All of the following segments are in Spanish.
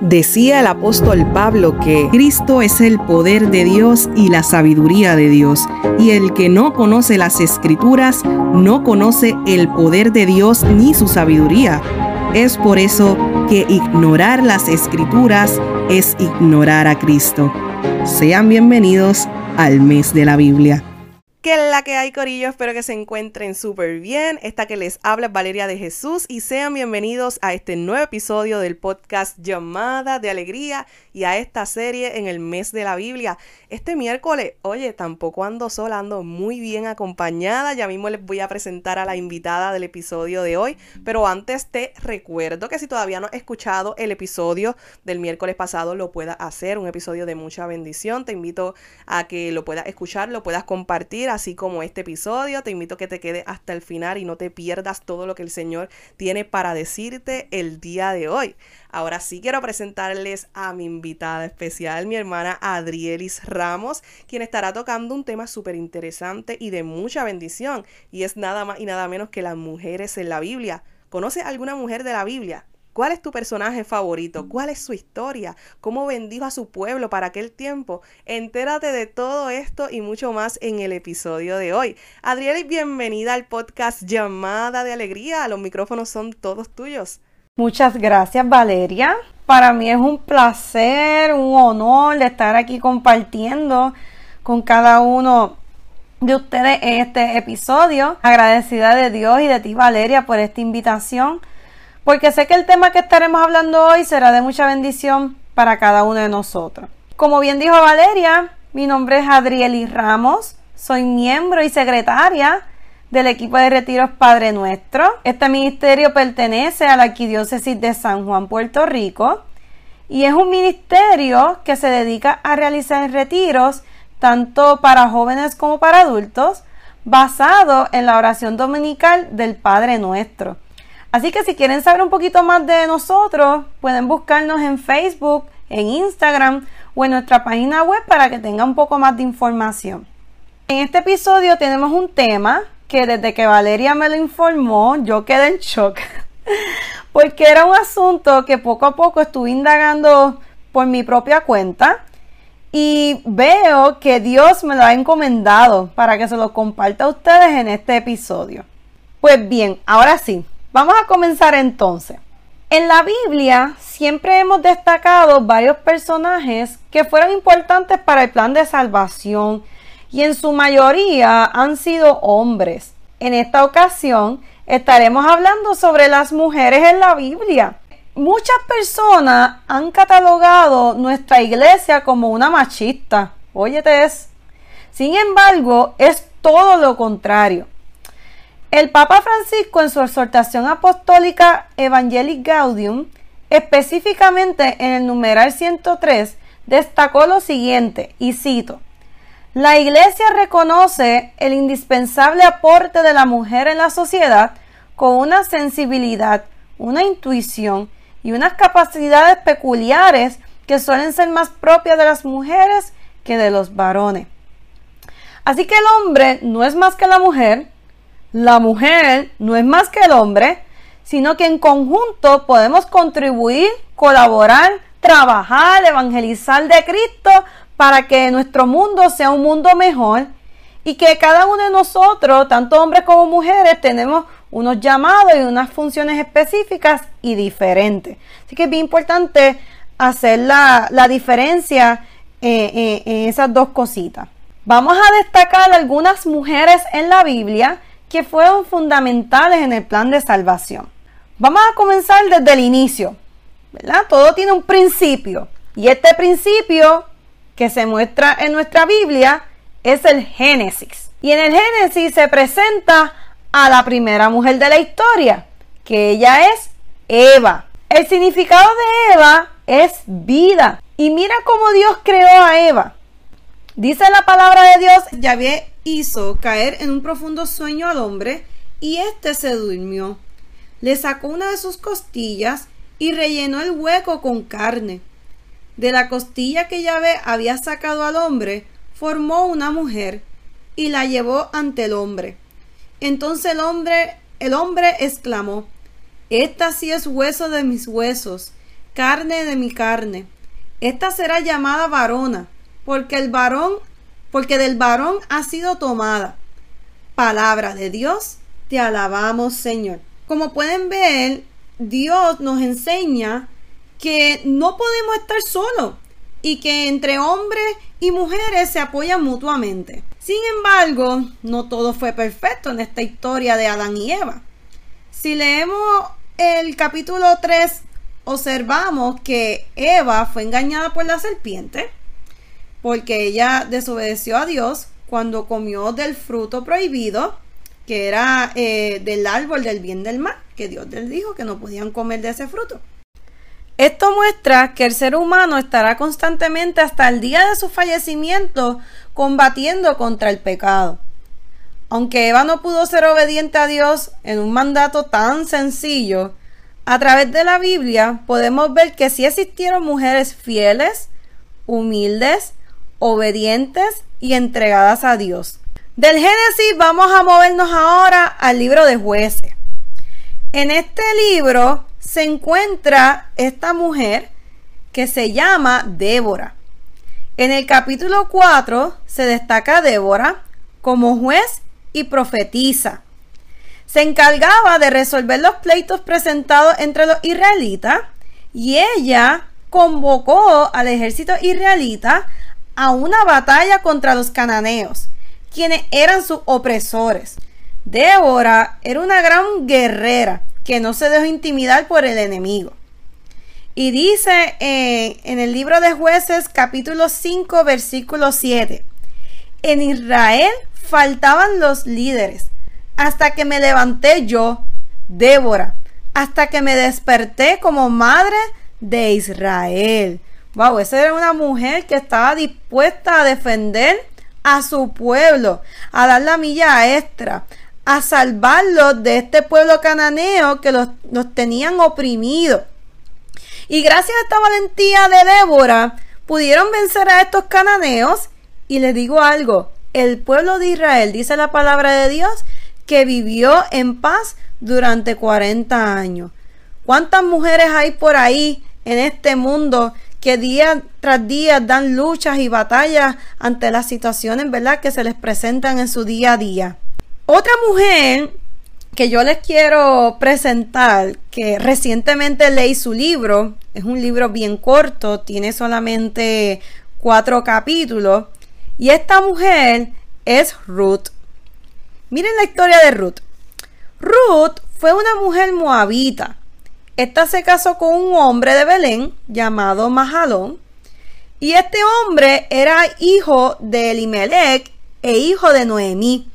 Decía el apóstol Pablo que Cristo es el poder de Dios y la sabiduría de Dios, y el que no conoce las escrituras no conoce el poder de Dios ni su sabiduría. Es por eso que ignorar las escrituras es ignorar a Cristo. Sean bienvenidos al mes de la Biblia. ¿Qué es la que hay, Corillo? Espero que se encuentren súper bien. Esta que les habla es Valeria de Jesús y sean bienvenidos a este nuevo episodio del podcast Llamada de Alegría y a esta serie en el mes de la Biblia. Este miércoles, oye, tampoco ando sola, ando muy bien acompañada. Ya mismo les voy a presentar a la invitada del episodio de hoy, pero antes te recuerdo que si todavía no has escuchado el episodio del miércoles pasado, lo puedas hacer, un episodio de mucha bendición. Te invito a que lo puedas escuchar, lo puedas compartir así como este episodio. Te invito a que te quedes hasta el final y no te pierdas todo lo que el Señor tiene para decirte el día de hoy. Ahora sí quiero presentarles a mi invitada especial, mi hermana Adrielis Ramos, quien estará tocando un tema súper interesante y de mucha bendición, y es nada más y nada menos que las mujeres en la Biblia. ¿Conoces alguna mujer de la Biblia? ¿Cuál es tu personaje favorito? ¿Cuál es su historia? ¿Cómo bendijo a su pueblo para aquel tiempo? Entérate de todo esto y mucho más en el episodio de hoy. Adriel, bienvenida al podcast Llamada de Alegría. Los micrófonos son todos tuyos. Muchas gracias Valeria. Para mí es un placer, un honor de estar aquí compartiendo con cada uno de ustedes este episodio. Agradecida de Dios y de ti Valeria por esta invitación porque sé que el tema que estaremos hablando hoy será de mucha bendición para cada uno de nosotros. Como bien dijo Valeria, mi nombre es Adrieli Ramos, soy miembro y secretaria del equipo de retiros Padre Nuestro. Este ministerio pertenece a la Arquidiócesis de San Juan, Puerto Rico, y es un ministerio que se dedica a realizar retiros tanto para jóvenes como para adultos, basado en la oración dominical del Padre Nuestro. Así que si quieren saber un poquito más de nosotros, pueden buscarnos en Facebook, en Instagram o en nuestra página web para que tengan un poco más de información. En este episodio tenemos un tema que desde que Valeria me lo informó, yo quedé en shock. Porque era un asunto que poco a poco estuve indagando por mi propia cuenta y veo que Dios me lo ha encomendado para que se lo comparta a ustedes en este episodio. Pues bien, ahora sí, Vamos a comenzar entonces. En la Biblia siempre hemos destacado varios personajes que fueron importantes para el plan de salvación y en su mayoría han sido hombres. En esta ocasión estaremos hablando sobre las mujeres en la Biblia. Muchas personas han catalogado nuestra iglesia como una machista. Óyete es. Sin embargo, es todo lo contrario. El Papa Francisco en su exhortación apostólica Evangelii Gaudium, específicamente en el numeral 103, destacó lo siguiente, y cito, La Iglesia reconoce el indispensable aporte de la mujer en la sociedad con una sensibilidad, una intuición y unas capacidades peculiares que suelen ser más propias de las mujeres que de los varones. Así que el hombre no es más que la mujer, la mujer no es más que el hombre, sino que en conjunto podemos contribuir, colaborar, trabajar, evangelizar de Cristo para que nuestro mundo sea un mundo mejor y que cada uno de nosotros, tanto hombres como mujeres, tenemos unos llamados y unas funciones específicas y diferentes. Así que es bien importante hacer la, diferencia eh, eh, en esas dos cositas. Vamos a destacar algunas mujeres en la Biblia que fueron fundamentales en el plan de salvación. Vamos a comenzar desde el inicio, ¿verdad? Todo tiene un principio y este principio que se muestra en nuestra Biblia es el Génesis. Y en el Génesis se presenta a la primera mujer de la historia, que ella es Eva. El significado de Eva es vida. Y mira cómo Dios creó a Eva. Dice la palabra de Dios, Yahvé hizo caer en un profundo sueño al hombre y éste se durmió. Le sacó una de sus costillas y rellenó el hueco con carne. De la costilla que Yahvé había sacado al hombre, formó una mujer y la llevó ante el hombre. Entonces el hombre, el hombre exclamó, Esta sí es hueso de mis huesos carne de mi carne. Esta será llamada varona, porque el varón, porque del varón ha sido tomada. Palabra de Dios, te alabamos, Señor. Como pueden ver, Dios nos enseña que no podemos estar solos y que entre hombres y mujeres se apoyan mutuamente. Sin embargo, no todo fue perfecto en esta historia de Adán y Eva. Si leemos el capítulo 3, observamos que Eva fue engañada por la serpiente porque ella desobedeció a Dios cuando comió del fruto prohibido, que era eh, del árbol del bien del mal, que Dios les dijo que no podían comer de ese fruto. Esto muestra que el ser humano estará constantemente hasta el día de su fallecimiento combatiendo contra el pecado. Aunque Eva no pudo ser obediente a Dios en un mandato tan sencillo, a través de la Biblia podemos ver que sí existieron mujeres fieles, humildes, obedientes y entregadas a Dios. Del Génesis vamos a movernos ahora al libro de jueces. En este libro se encuentra esta mujer que se llama Débora. En el capítulo 4 se destaca Débora como juez y profetiza. Se encargaba de resolver los pleitos presentados entre los israelitas y ella convocó al ejército israelita a una batalla contra los cananeos, quienes eran sus opresores. Débora era una gran guerrera que no se dejó intimidar por el enemigo. Y dice eh, en el libro de jueces capítulo 5 versículo 7, en Israel faltaban los líderes, hasta que me levanté yo, Débora, hasta que me desperté como madre de Israel. Wow, esa era una mujer que estaba dispuesta a defender a su pueblo, a dar la milla extra, a salvarlos de este pueblo cananeo que los, tenían oprimidos. Y gracias a esta valentía de Débora, pudieron vencer a estos cananeos. Y les digo algo, el pueblo de Israel, dice la palabra de Dios, que vivió en paz durante 40 años. ¿Cuántas mujeres hay por ahí en este mundo que día tras día dan luchas y batallas ante las situaciones, ¿verdad?, que se les presentan en su día a día? Otra mujer que yo les quiero presentar, que recientemente leí su libro, es un libro bien corto, tiene solamente cuatro capítulos, y esta mujer es Ruth. Miren la historia de Ruth. Ruth fue una mujer moabita. Esta se casó con un hombre de Belén llamado Mahalón. Y este hombre era hijo de Elimelech e hijo de Noemí.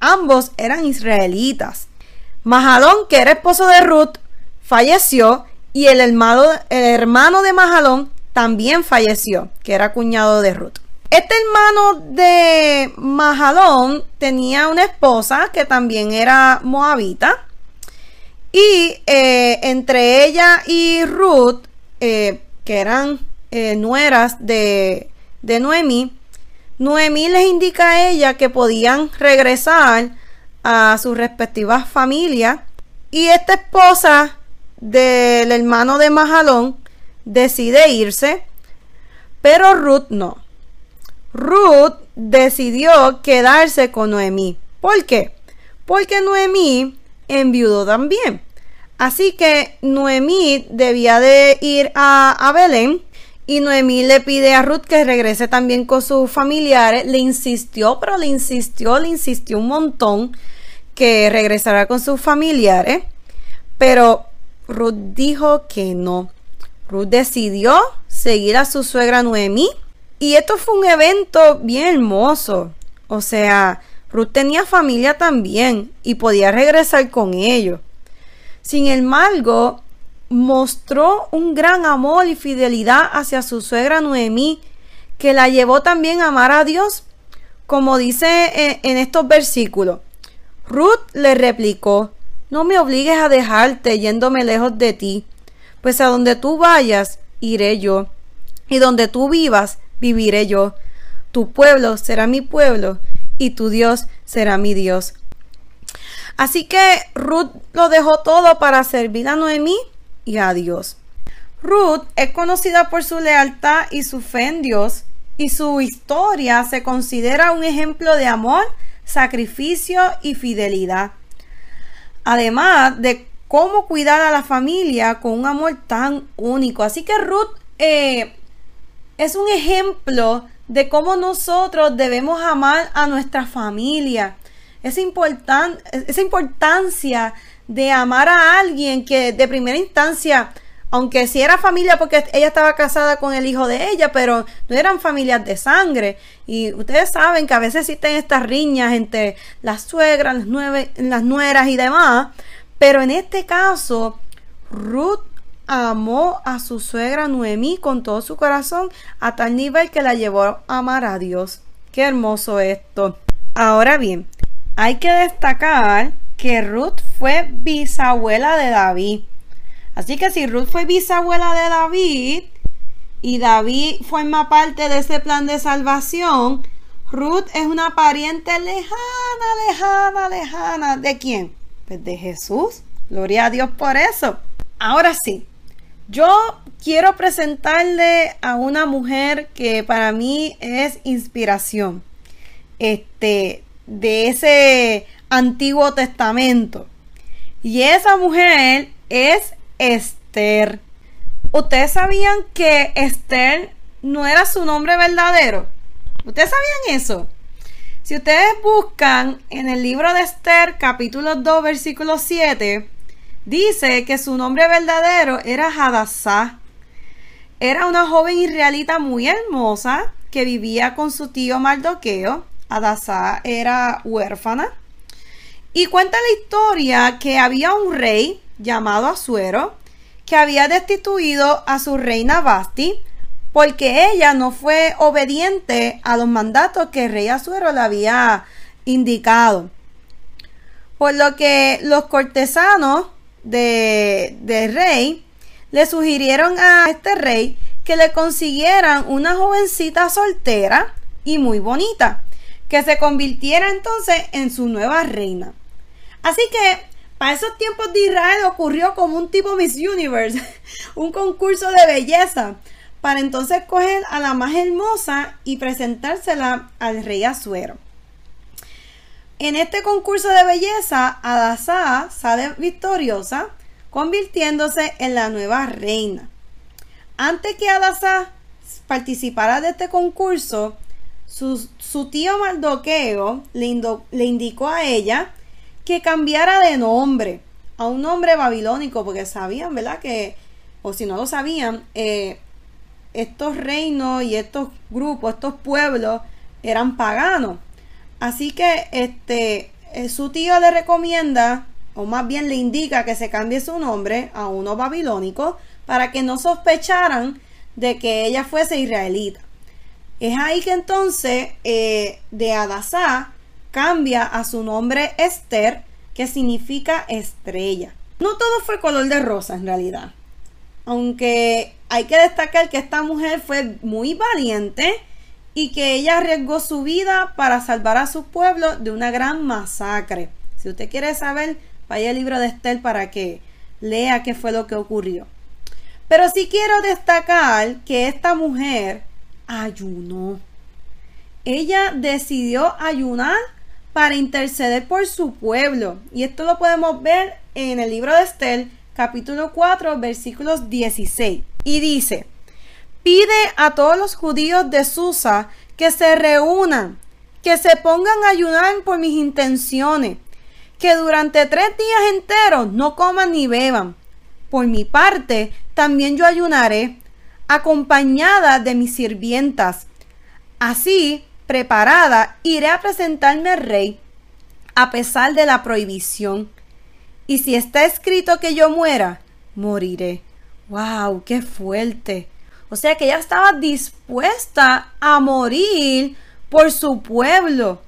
Ambos eran israelitas. Mahalón, que era esposo de Ruth, falleció y el hermano, el hermano de Mahalón también falleció, que era cuñado de Ruth. Este hermano de Mahalón tenía una esposa que también era moabita. Y eh, entre ella y Ruth, eh, que eran eh, nueras de, de Noemí, Noemí les indica a ella que podían regresar a sus respectivas familias y esta esposa del hermano de Majalón decide irse, pero Ruth no. Ruth decidió quedarse con Noemí. ¿Por qué? Porque Noemí enviudó también. Así que Noemí debía de ir a, a Belén y Noemí le pide a Ruth que regrese también con sus familiares. Le insistió, pero le insistió, le insistió un montón que regresara con sus familiares. Pero Ruth dijo que no. Ruth decidió seguir a su suegra Noemí. Y esto fue un evento bien hermoso. O sea, Ruth tenía familia también y podía regresar con ellos. Sin embargo, mostró un gran amor y fidelidad hacia su suegra Noemí, que la llevó también a amar a Dios, como dice en, estos versículos. Ruth le replicó, no me obligues a dejarte yéndome lejos de ti, pues a donde tú vayas, iré yo, y donde tú vivas, viviré yo. Tu pueblo será mi pueblo, y tu Dios será mi Dios. Así que Ruth lo dejó todo para servir a Noemí y a Dios. Ruth es conocida por su lealtad y su fe en Dios y su historia se considera un ejemplo de amor, sacrificio y fidelidad. Además de cómo cuidar a la familia con un amor tan único. Así que Ruth eh, es un ejemplo de cómo nosotros debemos amar a nuestra familia. esa importancia de amar a alguien que de primera instancia, aunque sí era familia porque ella estaba casada con el hijo de ella, pero no eran familias de sangre. Y ustedes saben que a veces existen estas riñas entre las suegras, las, nueve, las nueras y demás. Pero en este caso, Ruth amó a su suegra Noemí con todo su corazón a tal nivel que la llevó a amar a Dios. Qué hermoso esto. Ahora bien, hay que destacar que Ruth fue bisabuela de David. Así que si Ruth fue bisabuela de David y David forma parte de ese plan de salvación, Ruth es una pariente lejana, lejana, lejana. ¿De quién? Pues de Jesús. Gloria a Dios por eso. Ahora sí, yo quiero presentarle a una mujer que para mí es inspiración. Este, de ese Antiguo Testamento. Y esa mujer es Esther. ¿Ustedes sabían que Esther no era su nombre verdadero? ¿Ustedes sabían eso? Si ustedes buscan en el libro de Esther, capítulo 2, versículo 7, dice que su nombre verdadero era Hadassah. Era una joven israelita muy hermosa que vivía con su tío Mardoqueo. Hadassah era huérfana. Y cuenta la historia que había un rey llamado Asuero que había destituido a su reina Basti porque ella no fue obediente a los mandatos que el rey Asuero le había indicado. Por lo que los cortesanos de, del rey le sugirieron a este rey que le consiguieran una jovencita soltera y muy bonita, que se convirtiera entonces en su nueva reina. Así que para esos tiempos de Israel ocurrió como un tipo Miss Universe, un concurso de belleza para entonces coger a la más hermosa y presentársela al rey Azuero. En este concurso de belleza, Adasá sale victoriosa, convirtiéndose en la nueva reina. Antes que Adasá participara de este concurso, su, tío Mardoqueo le, le indicó a ella que cambiara de nombre a un nombre babilónico, porque sabían, ¿verdad? Que, o si no lo sabían, eh, estos reinos y estos grupos, estos pueblos eran paganos. Así que este eh, su tío le recomienda o más bien le indica que se cambie su nombre a uno babilónico para que no sospecharan de que ella fuese israelita. Es ahí que entonces eh, de Adasá cambia a su nombre Esther, que significa estrella. No todo fue color de rosa en realidad. Aunque hay que destacar que esta mujer fue muy valiente y que ella arriesgó su vida para salvar a su pueblo de una gran masacre. Si usted quiere saber, vaya al libro de Esther para que lea qué fue lo que ocurrió. Pero sí quiero destacar que esta mujer ayunó. Ella decidió ayunar para interceder por su pueblo. Y esto lo podemos ver en el libro de Esther, capítulo 4, versículos 16. Y dice, pide a todos los judíos de Susa que se reúnan, que se pongan a ayunar por mis intenciones, que durante tres días enteros no coman ni beban. Por mi parte, también yo ayunaré, acompañada de mis sirvientas. Así, preparada, iré a presentarme al rey, a pesar de la prohibición. Y si está escrito que yo muera, moriré. ¡Wow! ¡Qué fuerte! O sea que ella estaba dispuesta a morir por su pueblo.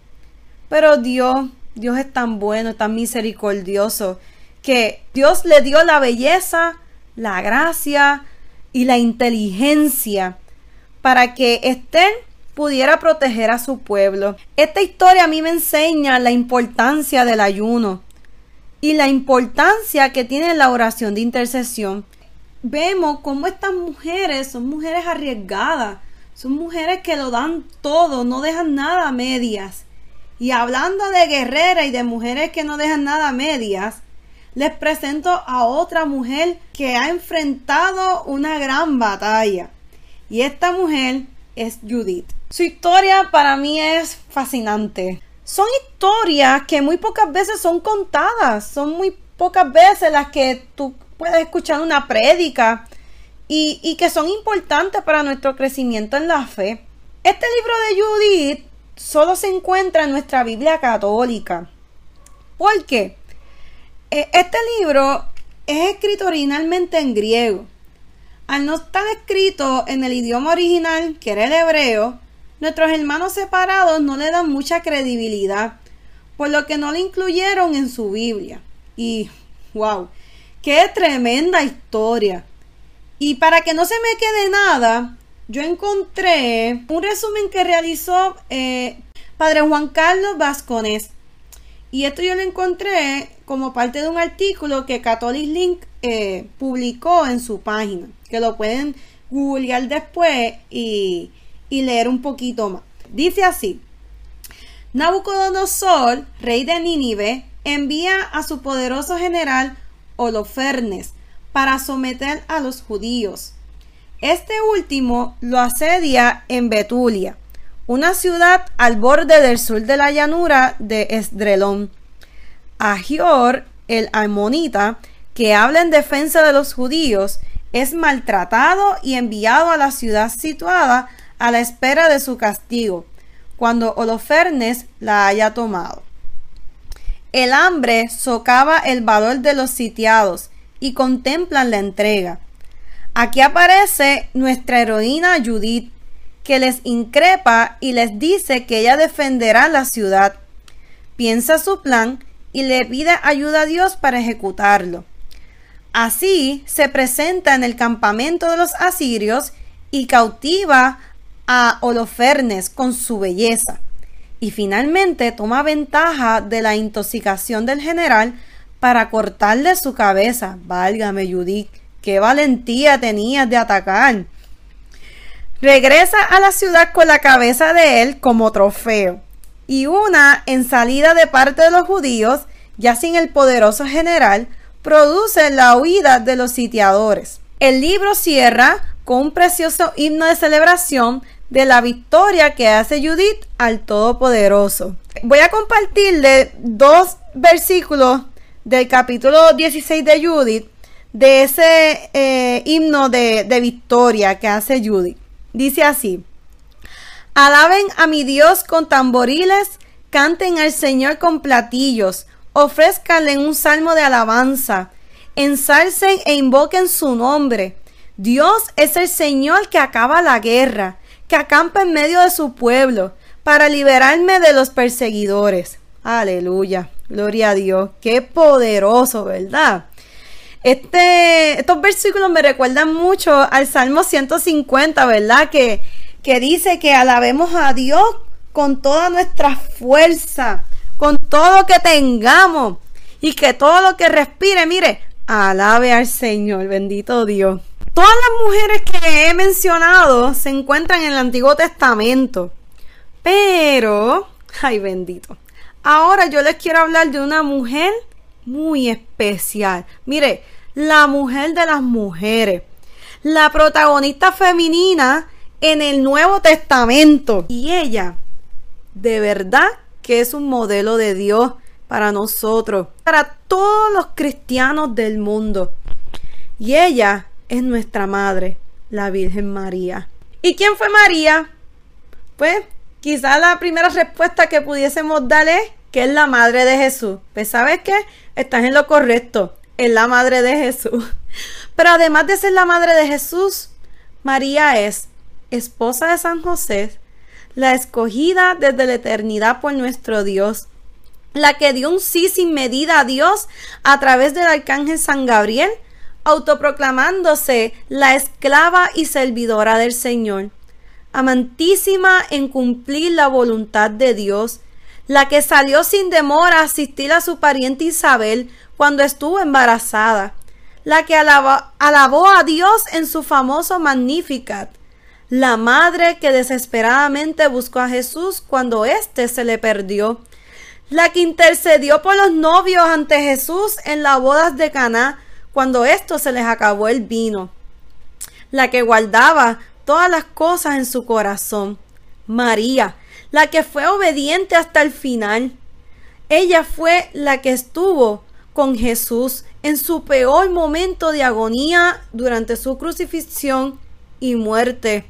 Pero Dios, Dios es tan bueno, tan misericordioso, que Dios le dio la belleza, la gracia y la inteligencia para que Esther pudiera proteger a su pueblo. Esta historia a mí me enseña la importancia del ayuno y la importancia que tiene la oración de intercesión. Vemos cómo estas mujeres son mujeres arriesgadas, son mujeres que lo dan todo, no dejan nada a medias. Y hablando de guerreras y de mujeres que no dejan nada a medias, les presento a otra mujer que ha enfrentado una gran batalla. Y esta mujer es Judith. Su historia para mí es fascinante. Son historias que muy pocas veces son contadas, son muy pocas veces las que tú puedes escuchar una prédica y, y que son importantes para nuestro crecimiento en la fe. Este libro de Judith solo se encuentra en nuestra Biblia católica. ¿Por qué? E, este libro es escrito originalmente en griego. Al no estar escrito en el idioma original, que era el hebreo, nuestros hermanos separados no le dan mucha credibilidad, por lo que no le incluyeron en su Biblia. Y, wow, qué tremenda historia. Y para que no se me quede nada, yo encontré un resumen que realizó eh, Padre Juan Carlos Vascones. Y esto yo lo encontré como parte de un artículo que Catholic Link eh, publicó en su página, que lo pueden googlear después y, y leer un poquito más. Dice así, Nabucodonosor, rey de Nínive, envía a su poderoso general Holofernes para someter a los judíos. Este último lo asedia en Betulia, una ciudad al borde del sur de la llanura de Esdrelón. Agior, el armonita, que habla en defensa de los judíos, es maltratado y enviado a la ciudad situada a la espera de su castigo, cuando Holofernes la haya tomado. El hambre socava el valor de los sitiados y contemplan la entrega. Aquí aparece nuestra heroína Judith, que les increpa y les dice que ella defenderá la ciudad. Piensa su plan y le pide ayuda a Dios para ejecutarlo. Así se presenta en el campamento de los asirios y cautiva a Holofernes con su belleza. Y finalmente toma ventaja de la intoxicación del general para cortarle su cabeza. Válgame, Judith, qué valentía tenías de atacar. Regresa a la ciudad con la cabeza de él como trofeo y una en salida de parte de los judíos, ya sin el poderoso general, produce la huida de los sitiadores. El libro cierra con un precioso himno de celebración de la victoria que hace Judith al Todopoderoso. Voy a compartirle dos versículos del capítulo 16 de Judith, de ese eh, himno de, de victoria que hace Judith. Dice así, alaben a mi Dios con tamboriles, canten al Señor con platillos, ofrezcanle un salmo de alabanza, ensalcen e invoquen su nombre. Dios es el Señor que acaba la guerra, que acampa en medio de su pueblo, para liberarme de los perseguidores. Aleluya, gloria a Dios, qué poderoso, ¿verdad? Este, estos versículos me recuerdan mucho al Salmo 150, ¿verdad? Que, que dice que alabemos a Dios con toda nuestra fuerza, con todo lo que tengamos y que todo lo que respire, mire, alabe al Señor, bendito Dios. Todas las mujeres que he mencionado se encuentran en el Antiguo Testamento, pero, ay bendito, ahora yo les quiero hablar de una mujer muy especial. Mire, la mujer de las mujeres, la protagonista femenina en el Nuevo Testamento. Y ella, de verdad, que es un modelo de Dios para nosotros, para todos los cristianos del mundo. Y ella es nuestra madre, la Virgen María. ¿Y quién fue María? Pues quizá la primera respuesta que pudiésemos darle es que es la madre de Jesús. Pues sabes qué? Estás en lo correcto. Es la madre de Jesús. Pero además de ser la madre de Jesús, María es esposa de San José, la escogida desde la eternidad por nuestro Dios, la que dio un sí sin medida a Dios a través del arcángel San Gabriel, autoproclamándose la esclava y servidora del Señor, amantísima en cumplir la voluntad de Dios, la que salió sin demora a asistir a su pariente Isabel cuando estuvo embarazada, la que alabó a Dios en su famoso Magnificat, la madre que desesperadamente buscó a Jesús cuando éste se le perdió, la que intercedió por los novios ante Jesús en las bodas de Caná cuando esto se les acabó el vino, la que guardaba todas las cosas en su corazón, María, la que fue obediente hasta el final. Ella fue la que estuvo con Jesús en su peor momento de agonía durante su crucifixión y muerte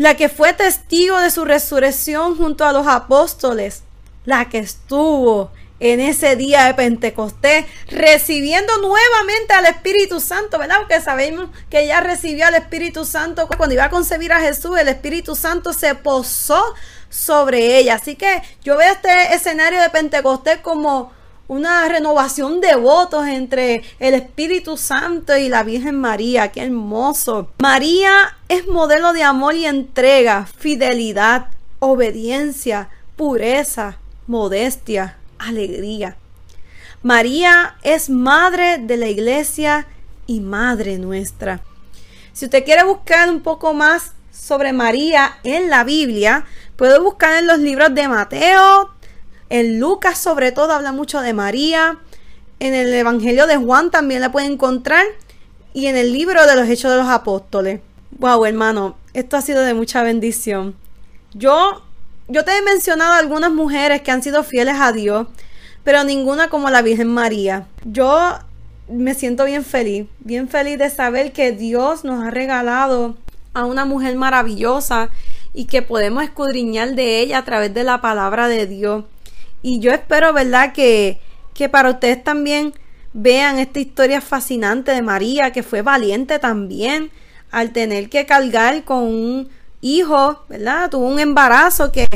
la que fue testigo de su resurrección junto a los apóstoles, la que estuvo en ese día de Pentecostés, recibiendo nuevamente al Espíritu Santo, ¿verdad? Porque sabemos que ella recibió al Espíritu Santo cuando iba a concebir a Jesús, el Espíritu Santo se posó sobre ella. Así que yo veo este escenario de Pentecostés como una renovación de votos entre el Espíritu Santo y la Virgen María. Qué hermoso. María es modelo de amor y entrega, fidelidad, obediencia, pureza, modestia, alegría. María es madre de la iglesia y madre nuestra. Si usted quiere buscar un poco más sobre María en la Biblia, puede buscar en los libros de Mateo, en Lucas sobre todo habla mucho de María. En el Evangelio de Juan también la pueden encontrar. Y en el libro de los Hechos de los Apóstoles. Wow, hermano, esto ha sido de mucha bendición. Yo, yo te he mencionado algunas mujeres que han sido fieles a Dios, pero ninguna como la Virgen María. Yo me siento bien feliz, bien feliz de saber que Dios nos ha regalado a una mujer maravillosa y que podemos escudriñar de ella a través de la palabra de Dios. Y yo espero, ¿verdad? Que, que para ustedes también vean esta historia fascinante de María, que fue valiente también al tener que cargar con un hijo, ¿verdad? Tuvo un embarazo que,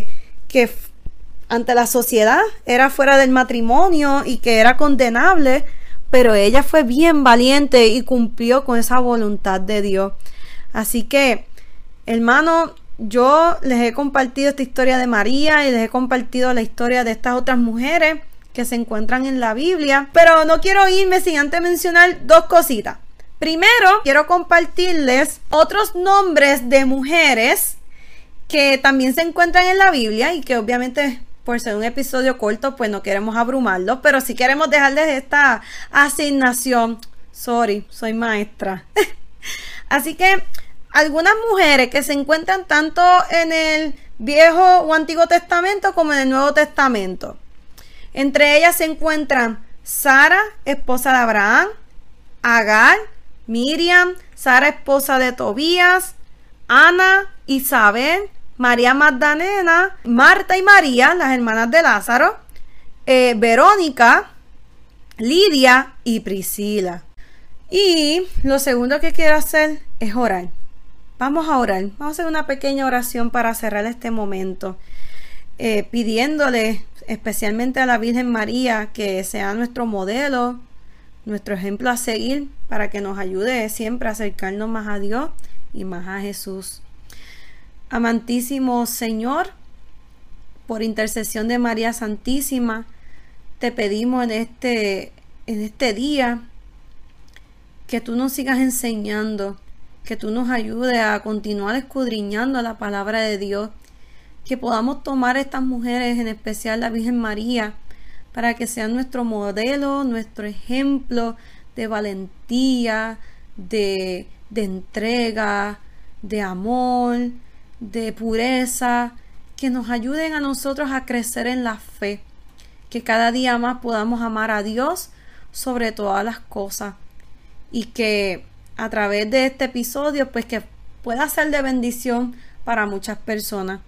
que ante la sociedad era fuera del matrimonio y que era condenable, pero ella fue bien valiente y cumplió con esa voluntad de Dios. Así que, hermano, yo les he compartido esta historia de María y les he compartido la historia de estas otras mujeres que se encuentran en la Biblia, pero no quiero irme sin antes mencionar dos cositas. Primero, quiero compartirles otros nombres de mujeres que también se encuentran en la Biblia y que obviamente por ser un episodio corto, pues no queremos abrumarlos, pero sí queremos dejarles esta asignación. Sorry, soy maestra. Así que algunas mujeres que se encuentran tanto en el Viejo o Antiguo Testamento como en el Nuevo Testamento. Entre ellas se encuentran Sara, esposa de Abraham, Agar, Miriam, Sara, esposa de Tobías, Ana, Isabel, María Magdalena, Marta y María, las hermanas de Lázaro, eh, Verónica, Lidia y Priscila. Y lo segundo que quiero hacer es orar. Vamos a orar, vamos a hacer una pequeña oración para cerrar este momento, eh, pidiéndole especialmente a la Virgen María que sea nuestro modelo, nuestro ejemplo a seguir, para que nos ayude siempre a acercarnos más a Dios y más a Jesús. Amantísimo Señor, por intercesión de María Santísima, te pedimos en este, en este día que tú nos sigas enseñando que tú nos ayudes a continuar escudriñando la palabra de Dios, que podamos tomar estas mujeres, en especial la Virgen María, para que sean nuestro modelo, nuestro ejemplo de valentía, de, de entrega, de amor, de pureza, que nos ayuden a nosotros a crecer en la fe, que cada día más podamos amar a Dios sobre todas las cosas y que a través de este episodio, pues que pueda ser de bendición para muchas personas.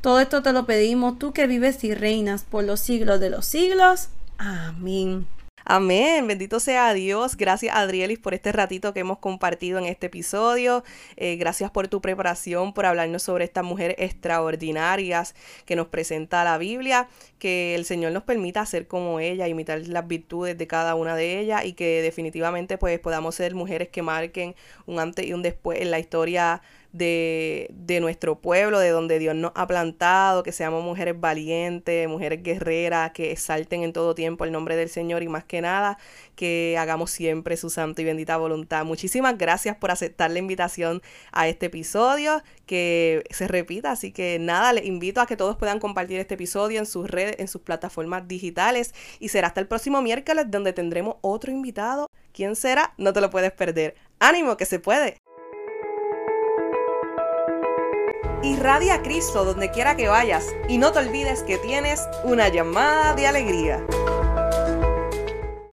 Todo esto te lo pedimos tú que vives y reinas por los siglos de los siglos. Amén. Amén, bendito sea Dios. Gracias Adrielis por este ratito que hemos compartido en este episodio. Eh, gracias por tu preparación, por hablarnos sobre estas mujeres extraordinarias que nos presenta la Biblia. Que el Señor nos permita ser como ella, imitar las virtudes de cada una de ellas y que definitivamente pues podamos ser mujeres que marquen un antes y un después en la historia de, de nuestro pueblo, de donde Dios nos ha plantado, que seamos mujeres valientes, mujeres guerreras, que exalten en todo tiempo el nombre del Señor y más que nada que hagamos siempre su santa y bendita voluntad. Muchísimas gracias por aceptar la invitación a este episodio, que se repita, así que nada, les invito a que todos puedan compartir este episodio en sus redes, en sus plataformas digitales y será hasta el próximo miércoles donde tendremos otro invitado. ¿Quién será? No te lo puedes perder. ¡Ánimo que se puede! Irradia a Cristo donde quiera que vayas y no te olvides que tienes una llamada de alegría.